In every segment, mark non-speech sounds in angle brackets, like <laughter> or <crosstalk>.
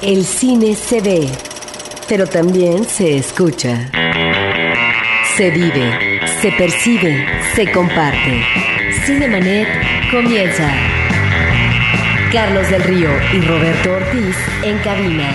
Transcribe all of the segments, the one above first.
El cine se ve, pero también se escucha. Se vive, se percibe, se comparte. Cinemanet comienza. Carlos del Río y Roberto Ortiz en cabina.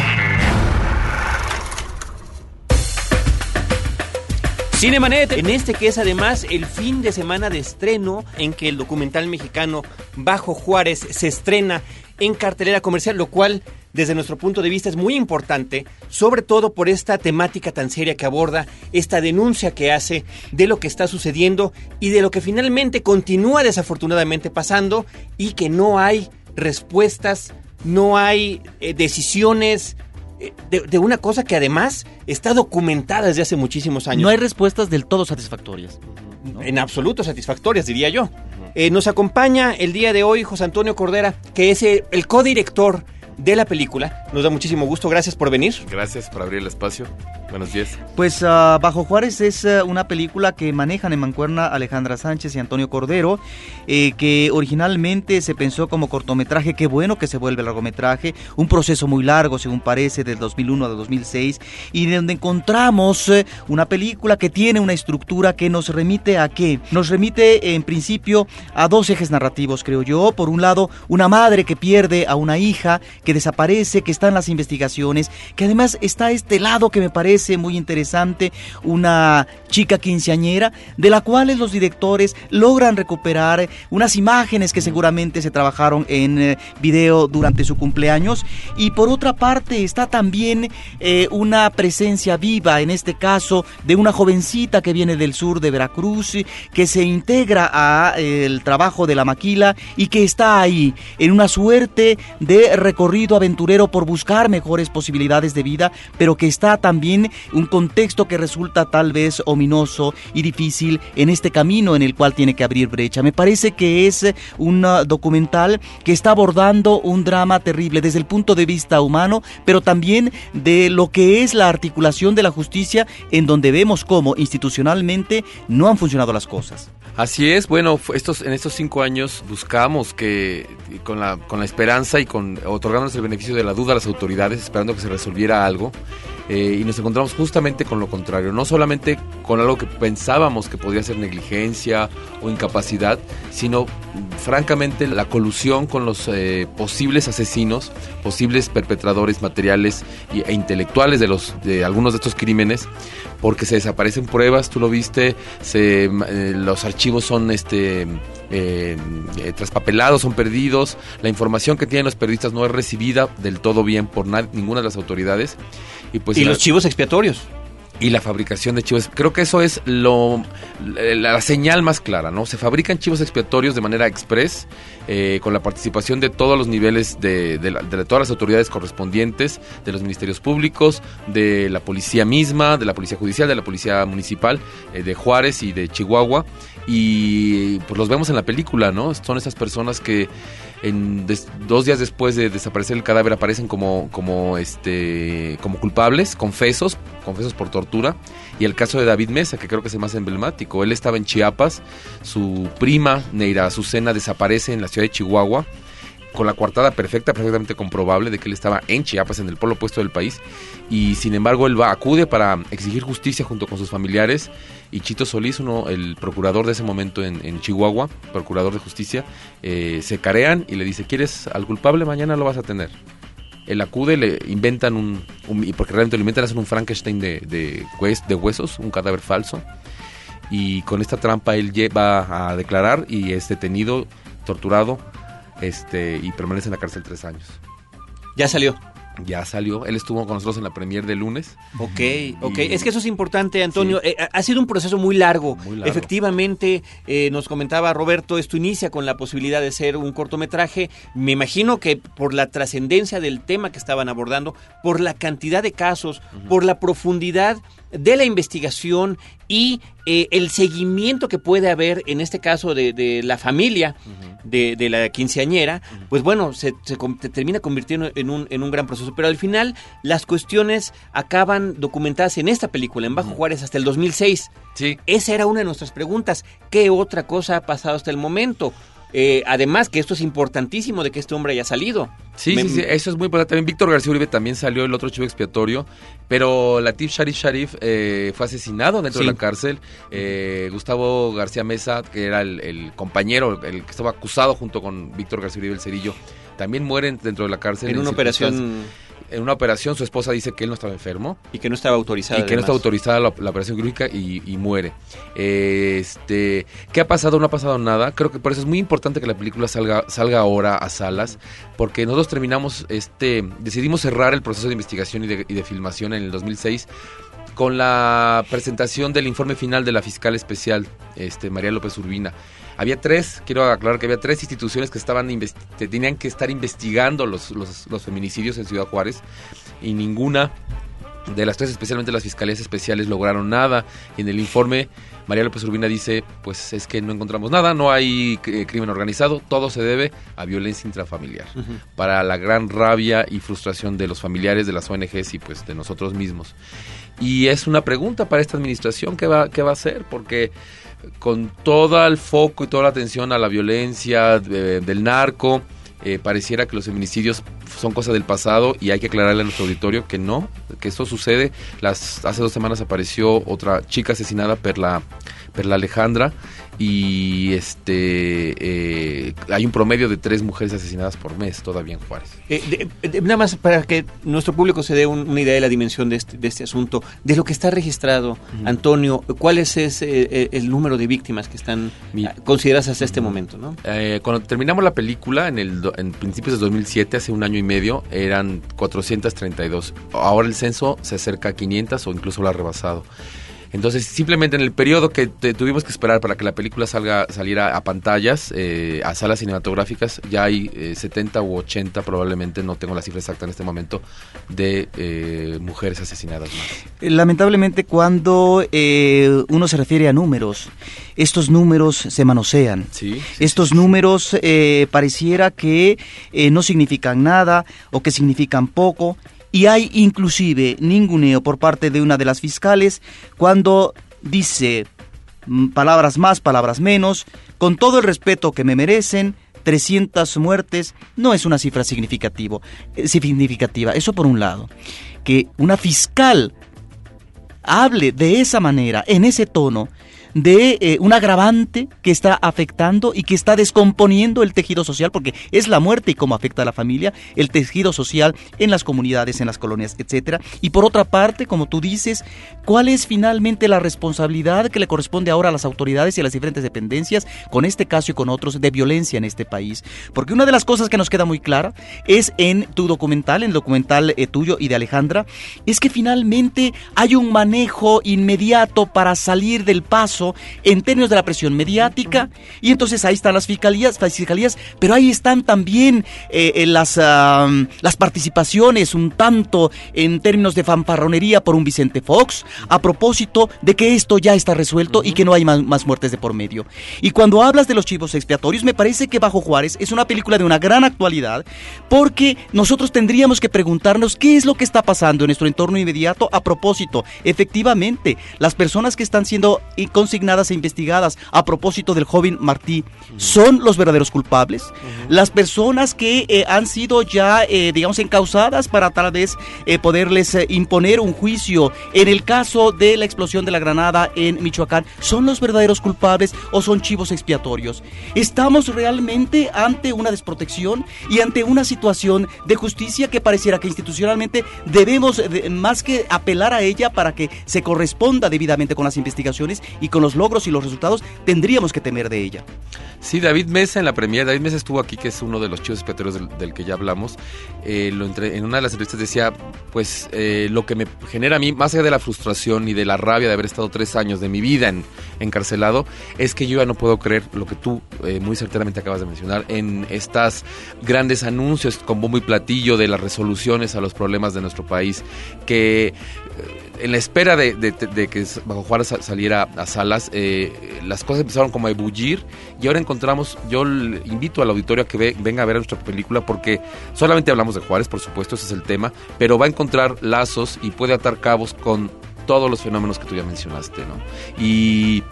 Cinemanet, en este que es además el fin de semana de estreno en que el documental mexicano Bajo Juárez se estrena en cartelera comercial, lo cual desde nuestro punto de vista es muy importante, sobre todo por esta temática tan seria que aborda, esta denuncia que hace de lo que está sucediendo y de lo que finalmente continúa desafortunadamente pasando y que no hay respuestas, no hay eh, decisiones, eh, de, de, una cosa que además está documentada desde hace muchísimos años. No hay respuestas del todo satisfactorias. ¿no? En absoluto satisfactorias, diría yo. Eh, nos acompaña el día de hoy José Antonio Cordera, que es el, el codirector de la película. Nos da muchísimo gusto. Gracias por venir. Gracias por abrir el espacio. Buenos días. Pues uh, Bajo Juárez es uh, una película que manejan en Mancuerna Alejandra Sánchez y Antonio Cordero, eh, que originalmente se pensó como cortometraje, qué bueno que se vuelve largometraje, un proceso muy largo según parece, del 2001 a 2006, y de donde encontramos uh, una película que tiene una estructura que nos remite a qué? Nos remite en principio a dos ejes narrativos, creo yo. Por un lado, una madre que pierde a una hija, que desaparece, que está en las investigaciones, que además está este lado que me parece muy interesante, una chica quinceañera, de la cual los directores logran recuperar unas imágenes que seguramente se trabajaron en eh, video durante su cumpleaños. Y por otra parte está también eh, una presencia viva, en este caso, de una jovencita que viene del sur de Veracruz, que se integra a eh, trabajo de la maquila y que está ahí en una suerte de recorrido aventurero por buscar mejores posibilidades de vida, pero que está también un contexto que resulta tal vez ominoso y difícil en este camino en el cual tiene que abrir brecha. Me parece que es un documental que está abordando un drama terrible desde el punto de vista humano, pero también de lo que es la articulación de la justicia en donde vemos cómo institucionalmente no han funcionado las cosas. Así es, bueno, estos, en estos cinco años buscamos que con la, con la esperanza y con otorgándonos el beneficio de la duda a las autoridades, esperando que se resolviera algo, eh, y nos encontramos justamente con lo contrario, no solamente con algo que pensábamos que podría ser negligencia o incapacidad, sino francamente la colusión con los eh, posibles asesinos, posibles perpetradores materiales e intelectuales de, los, de algunos de estos crímenes, porque se desaparecen pruebas, tú lo viste, se, eh, los archivos son este eh, eh, traspapelados, son perdidos, la información que tienen los periodistas no es recibida del todo bien por ninguna de las autoridades. Y, pues, ¿Y la, los chivos expiatorios y la fabricación de chivos. Creo que eso es lo la, señal más clara, ¿no? Se fabrican chivos expiatorios de manera express, eh, con la participación de todos los niveles de, de, la, de, todas las autoridades correspondientes, de los ministerios públicos, de la policía misma, de la policía judicial, de la policía municipal, eh, de Juárez y de Chihuahua. Y pues los vemos en la película, ¿no? Son esas personas que en dos días después de desaparecer el cadáver aparecen como, como, este, como culpables, confesos, confesos por tortura. Y el caso de David Mesa, que creo que es el más emblemático. Él estaba en Chiapas, su prima, Neira Azucena, desaparece en la ciudad de Chihuahua con la coartada perfecta, perfectamente comprobable de que él estaba en Chiapas, en el polo opuesto del país, y sin embargo él va, acude para exigir justicia junto con sus familiares, y Chito Solís, uno, el procurador de ese momento en, Chihuahua, procurador de justicia, eh, se carean y le dice, ¿quieres al culpable? Mañana lo vas a tener. Él acude, le inventan un, un porque realmente lo inventan, hacen un Frankenstein de huesos, un cadáver falso, y con esta trampa él va a declarar y es detenido, torturado, este y permanece en la cárcel tres años. Ya salió. Ya salió, él estuvo con nosotros en la premier de lunes. Ok, ok, y... es que eso es importante, Antonio. Sí. Eh, ha sido un proceso muy largo. muy largo. Efectivamente, eh, nos comentaba Roberto, esto inicia con la posibilidad de ser un cortometraje. Me imagino que por la trascendencia del tema que estaban abordando, por la cantidad de casos, uh -huh. por la profundidad de la investigación y eh, el seguimiento que puede haber en este caso de, de la familia uh -huh. de, de, la quinceañera, uh -huh. pues bueno, se, se, se, termina convirtiendo en un, en un gran proceso. Pero al final las cuestiones acaban documentadas en esta película, en Bajo uh -huh. Juárez, hasta el 2006. Sí. Esa era una de nuestras preguntas. ¿Qué otra cosa ha pasado hasta el momento? Eh, además que esto es importantísimo de que este hombre haya salido. Sí, Me- sí, sí, eso es muy importante. También Víctor García Uribe también salió el otro chivo expiatorio, pero Latif Sharif Sharif eh, fue asesinado dentro Sí. de la cárcel. Eh, Gustavo García Mesa, que era el, el compañero, el que estaba acusado junto con Víctor García Uribe el Cerillo, también mueren dentro de la cárcel. En una operación En una operación, su esposa dice que él no estaba enfermo y que no estaba autorizada. y que no además. autorizada la, la operación quirúrgica y, y muere. Este, ¿Qué ha pasado? No ha pasado nada. Creo que por eso es muy importante que la película salga, salga ahora a salas, porque nosotros terminamos, este, decidimos cerrar el proceso de investigación y de, y de filmación en el 2006 con la presentación del informe final de la fiscal especial, este, María López Urbina. Había tres, quiero aclarar que había tres instituciones que estaban que tenían que estar investigando los, los, los feminicidios en Ciudad Juárez y ninguna de las tres, especialmente las fiscalías especiales, lograron nada. Y en el informe, María López Urbina dice, pues es que no encontramos nada, no hay eh, crimen organizado, todo se debe a violencia intrafamiliar. Para la gran rabia y frustración de los familiares, de las ONGs y pues de nosotros mismos. Y es una pregunta para esta administración, ¿qué va, qué va a hacer? Porque con todo el foco y toda la atención a la violencia eh, del narco, eh, pareciera que los feminicidios son cosas del pasado y hay que aclararle a nuestro auditorio que no, que esto sucede. Las, hace dos semanas apareció otra chica asesinada, Perla, Perla Alejandra, y este eh, hay un promedio de tres mujeres asesinadas por mes todavía en Juárez. Eh, de- de- nada más para que nuestro público se dé un- una idea de la dimensión de este, de este asunto, de lo que está registrado, Antonio, ¿cuál es ese, eh, el número de víctimas que están Mi- consideradas hasta este momento? ¿no? Eh, cuando terminamos la película, en, el, en principios de 2007, hace un año y medio, eran 432. Ahora el censo se acerca a 500 o incluso lo ha rebasado. Entonces, simplemente en el periodo que te- tuvimos que esperar para que la película salga saliera a pantallas, eh, a salas cinematográficas, ya hay eh, 70 u 80, probablemente, no tengo la cifra exacta en este momento, de eh, mujeres asesinadas más. Eh, Lamentablemente cuando eh, uno se refiere a números, estos números se manosean. Sí. Estos números eh, pareciera que no significan nada o que significan poco y hay inclusive ninguneo por parte de una de las fiscales cuando dice mm, palabras más, palabras menos, con todo el respeto que me merecen. 300 muertes no es una cifra significativo, eh, significativa. Eso por un lado. Que una fiscal hable de esa manera, en ese tono, de eh, un agravante que está afectando y que está descomponiendo el tejido social, porque es la muerte y cómo afecta a la familia, el tejido social en las comunidades, en las colonias, etcétera. Y por otra parte, como tú dices, ¿cuál es finalmente la responsabilidad que le corresponde ahora a las autoridades y a las diferentes dependencias con este caso y con otros de violencia en este país? Porque una de las cosas que nos queda muy clara es en tu documental, en el documental eh, tuyo y de Alejandra, es que finalmente hay un manejo inmediato para salir del paso en términos de la presión mediática y entonces ahí están las fiscalías, las fiscalías pero ahí están también eh, eh, las, ah, las participaciones un tanto en términos de fanfarronería por un Vicente Fox a propósito de que esto ya está resuelto y que no hay más, más muertes de por medio. Y cuando hablas de los chivos expiatorios, me parece que Bajo Juárez es una película de una gran actualidad porque nosotros tendríamos que preguntarnos qué es lo que está pasando en nuestro entorno inmediato a propósito. Efectivamente, las personas que están siendo eh, consignadas e investigadas a propósito del joven Martí son los verdaderos culpables. Las personas que eh, han sido ya, eh, digamos, encausadas para tal vez eh, poderles eh, imponer un juicio en el caso de la explosión de la granada en Michoacán, ¿son los verdaderos culpables o son chivos expiatorios? ¿Estamos realmente ante una desprotección y ante una situación de justicia que pareciera que institucionalmente debemos, de- más que apelar a ella para que se corresponda debidamente con las investigaciones y con los logros y los resultados, tendríamos que temer de ella? Sí, David Mesa en la premier, David Mesa estuvo aquí, que es uno de los chivos expiatorios del, que ya hablamos. Eh, lo en una de las entrevistas decía, pues eh, lo que me genera a mí, más allá de la frustración y de la rabia de haber estado tres años de mi vida en, encarcelado, es que yo ya no puedo creer lo que tú eh, muy certeramente acabas de mencionar en estas grandes anuncios con bombo y platillo de las resoluciones a los problemas de nuestro país, que en la espera de, que Bajo Juárez sa- saliera a salas, eh, las cosas empezaron como a ebullir y ahora encontramos, yo invito al auditorio a que ve- venga a ver nuestra película porque solamente hablamos de Juárez, por supuesto, ese es el tema, pero va a encontrar lazos y puede atar cabos con todos los fenómenos que tú ya mencionaste, ¿no? Y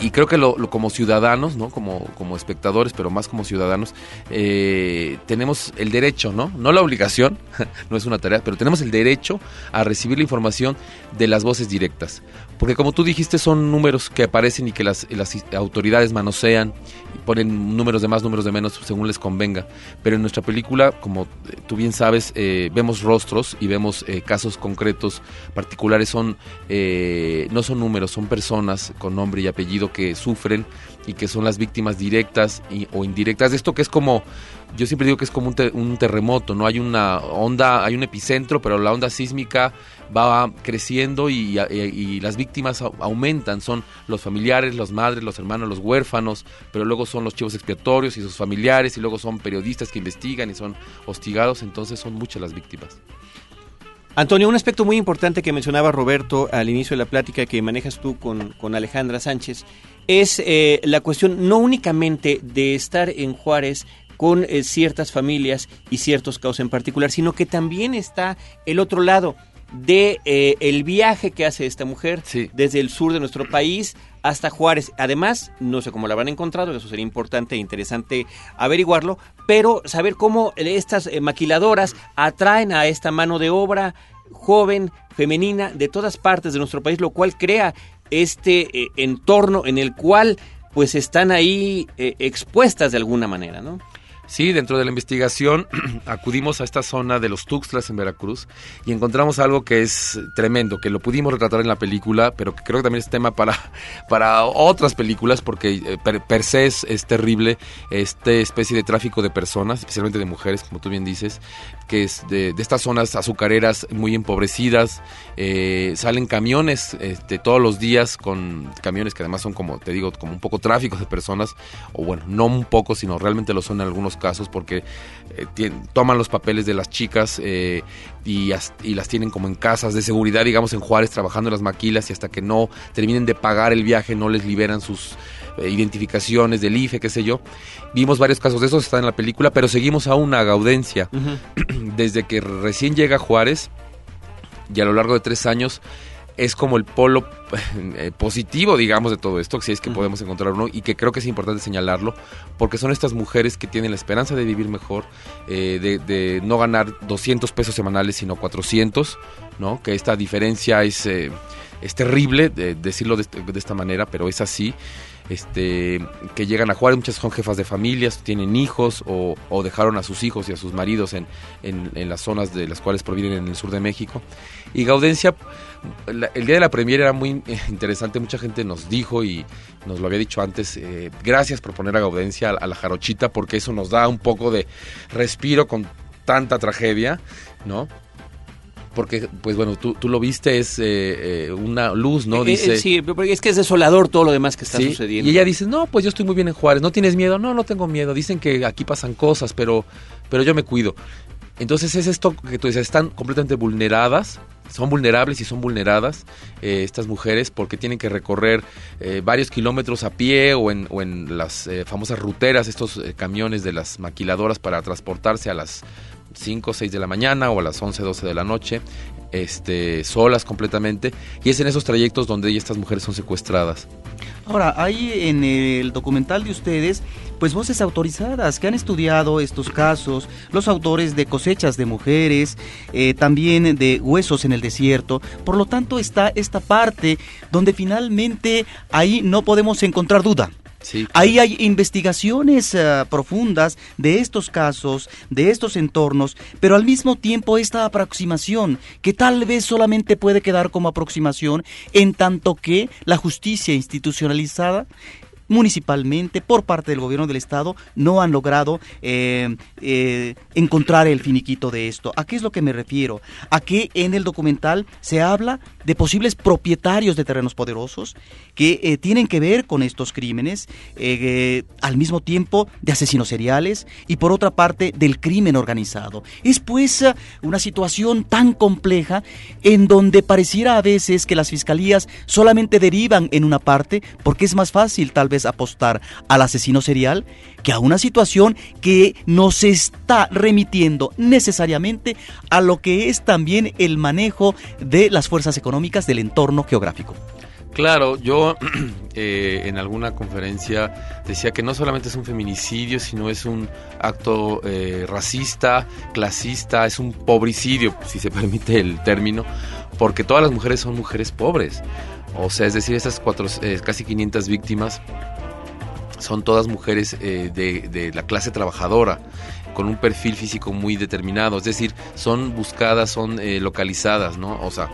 y creo que lo, como ciudadanos, ¿no? Como, como espectadores, pero más como ciudadanos, eh, tenemos el derecho, ¿no? No la obligación, <laughs> no es una tarea, pero tenemos el derecho a recibir la información de las voces directas. Porque como tú dijiste, son números que aparecen y que las, las autoridades manosean ponen números de más, números de menos, según les convenga. Pero en nuestra película, como tú bien sabes, eh, vemos rostros y vemos eh, casos concretos, particulares, son no son números, son personas con nombre y apellido que sufren y que son las víctimas directas o indirectas. De esto que es como yo siempre digo que es como un, terremoto no hay una onda hay un epicentro pero la onda sísmica va creciendo y, las víctimas aumentan. Son los familiares los madres los hermanos los huérfanos pero luego son los chivos expiatorios y sus familiares y luego son periodistas que investigan y son hostigados. Entonces son muchas las víctimas. Antonio, un aspecto muy importante que mencionaba Roberto al inicio de la plática que manejas tú con, con Alejandra Sánchez es eh, la cuestión no únicamente de estar en Juárez con eh, ciertas familias y ciertos casos en particular, sino que también está el otro lado de eh, el viaje que hace esta mujer desde el sur de nuestro país hasta Juárez. Además, no sé cómo la habrán encontrado, eso sería importante e interesante averiguarlo, pero saber cómo estas maquiladoras atraen a esta mano de obra joven, femenina, de todas partes de nuestro país, lo cual crea este eh, entorno en el cual pues están ahí eh, expuestas de alguna manera, ¿no? Sí, dentro de la investigación <clears throat> acudimos a esta zona de los Tuxtlas en Veracruz y encontramos algo que es tremendo, que lo pudimos retratar en la película, pero que creo que también es tema para, <laughs> para otras películas porque eh, per, se es, terrible esta especie de tráfico de personas, especialmente de mujeres, como tú bien dices, que es de, estas zonas azucareras muy empobrecidas. Eh, salen camiones este, todos los días con camiones que además son como, te digo, como un poco tráfico de personas, o bueno, no un poco, sino realmente lo son en algunos casos porque eh, toman los papeles de las chicas eh, y, y, las tienen como en casas de seguridad, digamos en Juárez, trabajando en las maquilas y hasta que no terminen de pagar el viaje no les liberan sus eh, identificaciones del IFE, qué sé yo. Vimos varios casos de esos, están en la película, pero seguimos a una gaudencia. <clears throat> Desde que recién llega Juárez y a lo largo de tres años es como el polo <laughs> eh, positivo, digamos, de todo esto, si es que podemos encontrar uno, y que creo que es importante señalarlo, porque son estas mujeres que tienen la esperanza de vivir mejor, eh, de, no ganar 200 pesos semanales, sino 400, ¿no? Que esta diferencia es, es terrible, de, decirlo de, de, esta manera, pero es así este, que llegan a jugar, muchas son jefas de familias, tienen hijos o, dejaron a sus hijos y a sus maridos en, en, las zonas de las cuales provienen en el sur de México. Y Gaudencia, el día de la premiere era muy interesante, mucha gente nos dijo y nos lo había dicho antes, eh, gracias por poner a Gaudencia a la jarochita porque eso nos da un poco de respiro con tanta tragedia, ¿no? porque, pues bueno, tú, tú lo viste, es eh, eh, una luz, ¿no? Eh, dice, sí, porque es que es desolador todo lo demás que está sucediendo. Y ella dice, no, pues yo estoy muy bien en Juárez, ¿no tienes miedo? No, no tengo miedo, dicen que aquí pasan cosas, pero, pero yo me cuido. Entonces es esto que tú dices, están completamente vulneradas, son vulnerables y son vulneradas estas mujeres porque tienen que recorrer varios kilómetros a pie o en, o en las famosas ruteras, estos camiones de las maquiladoras para transportarse a las 5 o 6 de la mañana o a las 11, 12 de la noche, este, solas completamente, y es en esos trayectos donde estas mujeres son secuestradas. Ahora, hay en el documental de ustedes, pues voces autorizadas que han estudiado estos casos, los autores de cosechas de mujeres, eh, también de huesos en el desierto, por lo tanto está esta parte donde finalmente ahí no podemos encontrar duda. Ahí hay investigaciones eh, profundas de estos casos, de estos entornos, pero al mismo tiempo esta aproximación, que tal vez solamente puede quedar como aproximación en tanto que la justicia institucionalizada municipalmente, por parte del gobierno del estado, no han logrado eh, eh, encontrar el finiquito de esto. ¿A qué es lo que me refiero? A que en el documental se habla de posibles propietarios de terrenos poderosos que eh, tienen que ver con estos crímenes, al mismo tiempo de asesinos seriales y por otra parte del crimen organizado. Es pues una situación tan compleja en donde pareciera a veces que las fiscalías solamente derivan en una parte porque es más fácil tal vez apostar al asesino serial que a una situación que nos está remitiendo necesariamente a lo que es también el manejo de las fuerzas económicas del entorno geográfico. Claro, yo <clears throat> eh, en alguna conferencia decía que no solamente es un feminicidio, sino es un acto eh, racista, clasista, es un pobricidio, si se <laughs> permite el término, porque todas las mujeres son mujeres pobres. O sea, es decir, esas cuatro, eh, casi 500 víctimas son todas mujeres de, de la clase trabajadora con un perfil físico muy determinado, es decir, son buscadas, son localizadas, ¿no? O sea,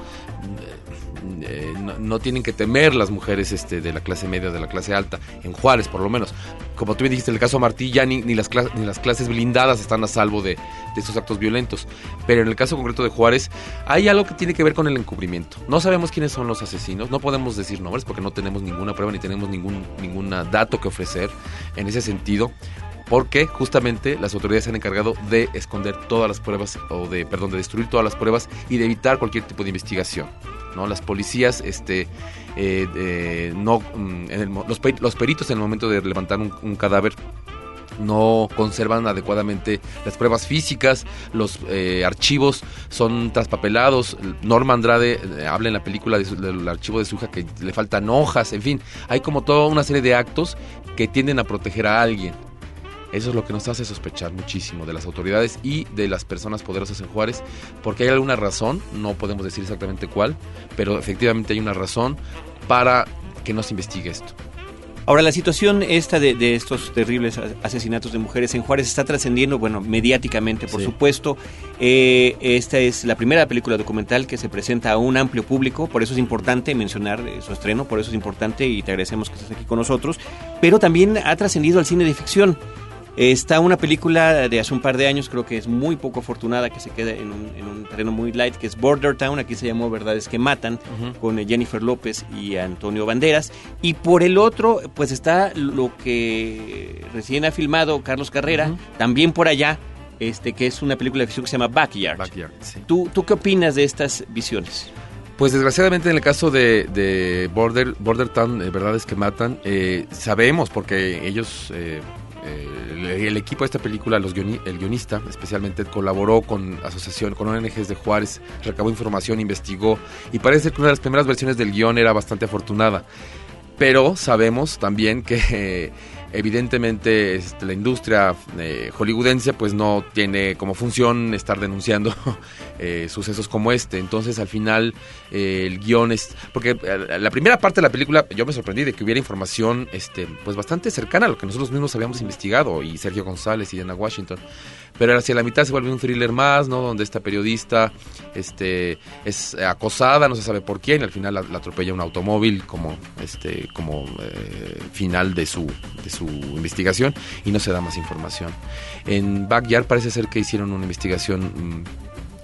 eh, no, tienen que temer las mujeres este, de la clase media, de la clase alta, en Juárez por lo menos. Como tú me dijiste, en el caso de Martí ya ni, las, ni las clases blindadas están a salvo de, estos actos violentos. Pero en el caso concreto de Juárez hay algo que tiene que ver con el encubrimiento. No sabemos quiénes son los asesinos, no podemos decir nombres porque no tenemos ninguna prueba ni tenemos ningún, ningún dato que ofrecer en ese sentido porque justamente las autoridades se han encargado de esconder todas las pruebas o de perdón de destruir todas las pruebas y de evitar cualquier tipo de investigación no las policías este eh, no mm, los, peritos en el momento de levantar un, cadáver no conservan adecuadamente las pruebas físicas, los eh, archivos son traspapelados. Norma Andrade eh, habla en la película del archivo de Suja que le faltan hojas, en fin, hay como toda una serie de actos que tienden a proteger a alguien. Eso es lo que nos hace sospechar muchísimo de las autoridades y de las personas poderosas en Juárez, porque hay alguna razón, no podemos decir exactamente cuál, pero efectivamente hay una razón para que no se investigue esto. Ahora, la situación esta de, estos terribles asesinatos de mujeres en Juárez está trascendiendo, bueno, mediáticamente, por supuesto. Eh, esta es la primera película documental que se presenta a un amplio público, por eso es importante mencionar eh, su estreno, por eso es importante y te agradecemos que estés aquí con nosotros, pero también ha trascendido al cine de ficción. Está una película de hace un par de años, creo que es muy poco afortunada, que se queda en un, terreno muy light, que es Border Town, aquí se llamó Verdades que Matan, con Jennifer López y Antonio Banderas. Y por el otro, pues está lo que recién ha filmado Carlos Carrera, también por allá, este, que es una película de ficción que se llama Backyard. ¿Tú, ¿Tú qué opinas de estas visiones? Pues desgraciadamente en el caso de, Border, Border Town, eh, Verdades que Matan, eh, sabemos porque ellos... Eh, el, equipo de esta película, el guionista especialmente, colaboró con asociación, con ONGs de Juárez, recabó información, investigó y parece que una de las primeras versiones del guion era bastante afortunada. Pero sabemos también que evidentemente este, la industria eh, hollywoodense pues no tiene como función estar denunciando <laughs> eh, sucesos como este. Entonces al final eh, el guion es... Porque la primera parte de la película yo me sorprendí de que hubiera información este, pues bastante cercana a lo que nosotros mismos habíamos investigado y Sergio González y Diana Washington pero hacia la mitad se vuelve un thriller más, ¿no? Donde esta periodista este, es acosada, no se sabe por quién, y al final la, atropella un automóvil como, este, como final de su investigación y no se da más información. En Backyard parece ser que hicieron una investigación... Mm,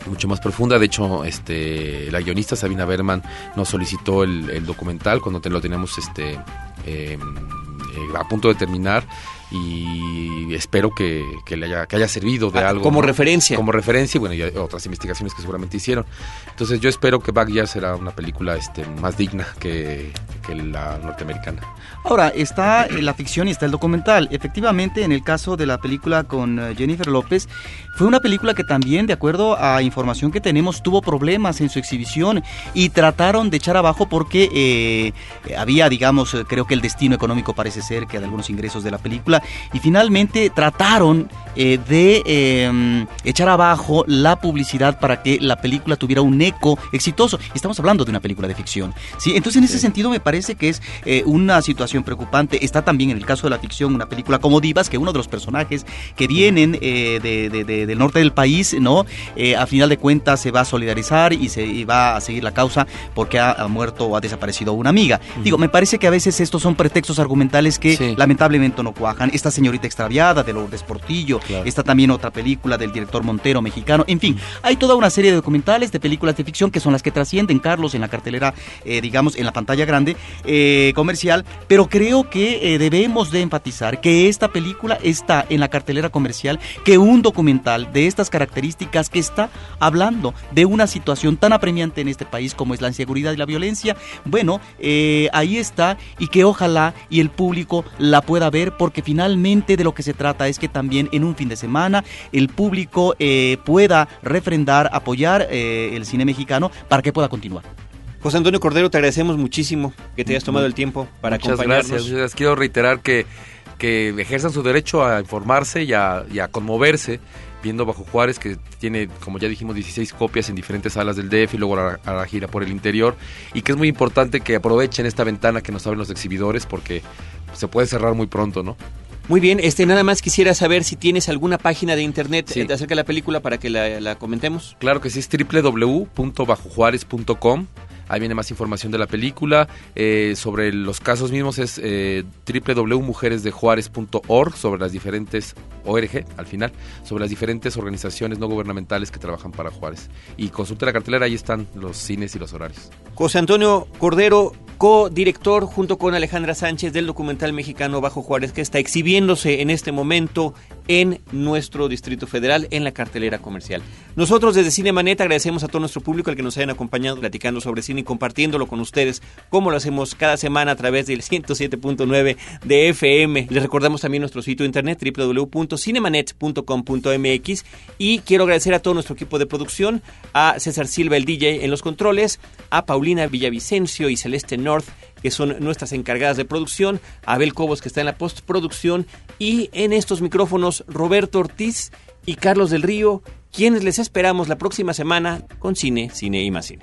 mucho más profunda. De hecho, este, la guionista Sabina Berman nos solicitó el, documental cuando lo teníamos este, em, eh, a punto de terminar y espero que, le haya, que haya servido de ah, algo. Como referencia. Como referencia y bueno, y otras investigaciones que seguramente hicieron. Entonces yo espero que Backyard será una película este, más digna que, que la norteamericana. Ahora, está la ficción y está el documental. Efectivamente, en el caso de la película con eh, Jennifer López, fue una película que también, de acuerdo a información que tenemos, tuvo problemas en su exhibición y trataron de echar abajo porque eh, había, digamos, eh, creo que el destino económico parece ser que de algunos ingresos de la película y finalmente trataron de em, echar abajo la publicidad para que la película tuviera un eco exitoso. Estamos hablando de una película de ficción. ¿sí? Entonces, en ese sentido, me parece que es una situación preocupante. Está también en el caso de la ficción una película como Divas, que uno de los personajes que vienen eh, del norte del país, ¿no? Eh, a final de cuentas se va a solidarizar y se va a seguir la causa porque ha, muerto o ha desaparecido una amiga. Digo, me parece que a veces estos son pretextos argumentales que lamentablemente no cuajan. Esta señorita extraviada de Lourdes Portillo, está también otra película del director Montero mexicano. En fin, hay toda una serie de documentales, de películas de ficción que son las que trascienden, Carlos, en la cartelera, eh, digamos, en la pantalla grande comercial, pero creo que eh, debemos de enfatizar que esta película está en la cartelera comercial, que un documental de estas características que está hablando de una situación tan apremiante en este país como es la inseguridad y la violencia, bueno, eh, ahí está y que ojalá y el público la pueda ver porque finalmente de lo que se trata es que también en un fin de semana el público eh, pueda refrendar, apoyar el cine mexicano para que pueda continuar. José Antonio Cordero, te agradecemos muchísimo que te hayas tomado el tiempo para Muchas acompañarnos. gracias. Quiero reiterar que, que ejerzan su derecho a informarse y a, y a conmoverse viendo Bajo Juárez, que tiene, como ya dijimos, 16 copias en diferentes salas del DF y luego a la, a la, gira por el interior. Y que es muy importante que aprovechen esta ventana que nos abren los exhibidores porque se puede cerrar muy pronto, ¿no? Muy bien, este nada más quisiera saber si tienes alguna página de internet sí. acerca de la película para que la, la comentemos. Claro que sí, es www.bajojuárez.com. Ahí viene más información de la película. Eh, sobre los casos mismos es eh, www.mujeresdejuárez.org sobre las diferentes ORG, al final, sobre las diferentes organizaciones no gubernamentales que trabajan para Juárez. Y consulte la cartelera, ahí están los cines y los horarios. José Antonio Cordero, co-director junto con Alejandra Sánchez del documental mexicano Bajo Juárez, que está exhibiéndose en este momento en nuestro Distrito Federal en la cartelera comercial. Nosotros desde Cinemanet agradecemos a todo nuestro público al que nos hayan acompañado platicando sobre cine compartiéndolo con ustedes, como lo hacemos cada semana a través del 107.9 de FM. Les recordamos también nuestro sitio internet www.cinemanet.com.mx y quiero agradecer a todo nuestro equipo de producción, a César Silva, el DJ en los controles, a Paulina Villavicencio y Celeste North que son nuestras encargadas de producción, Abel Cobos, que está en la postproducción, y en estos micrófonos Roberto Ortiz y Carlos del Río, quienes les esperamos la próxima semana con Cine, Cine y más Cine.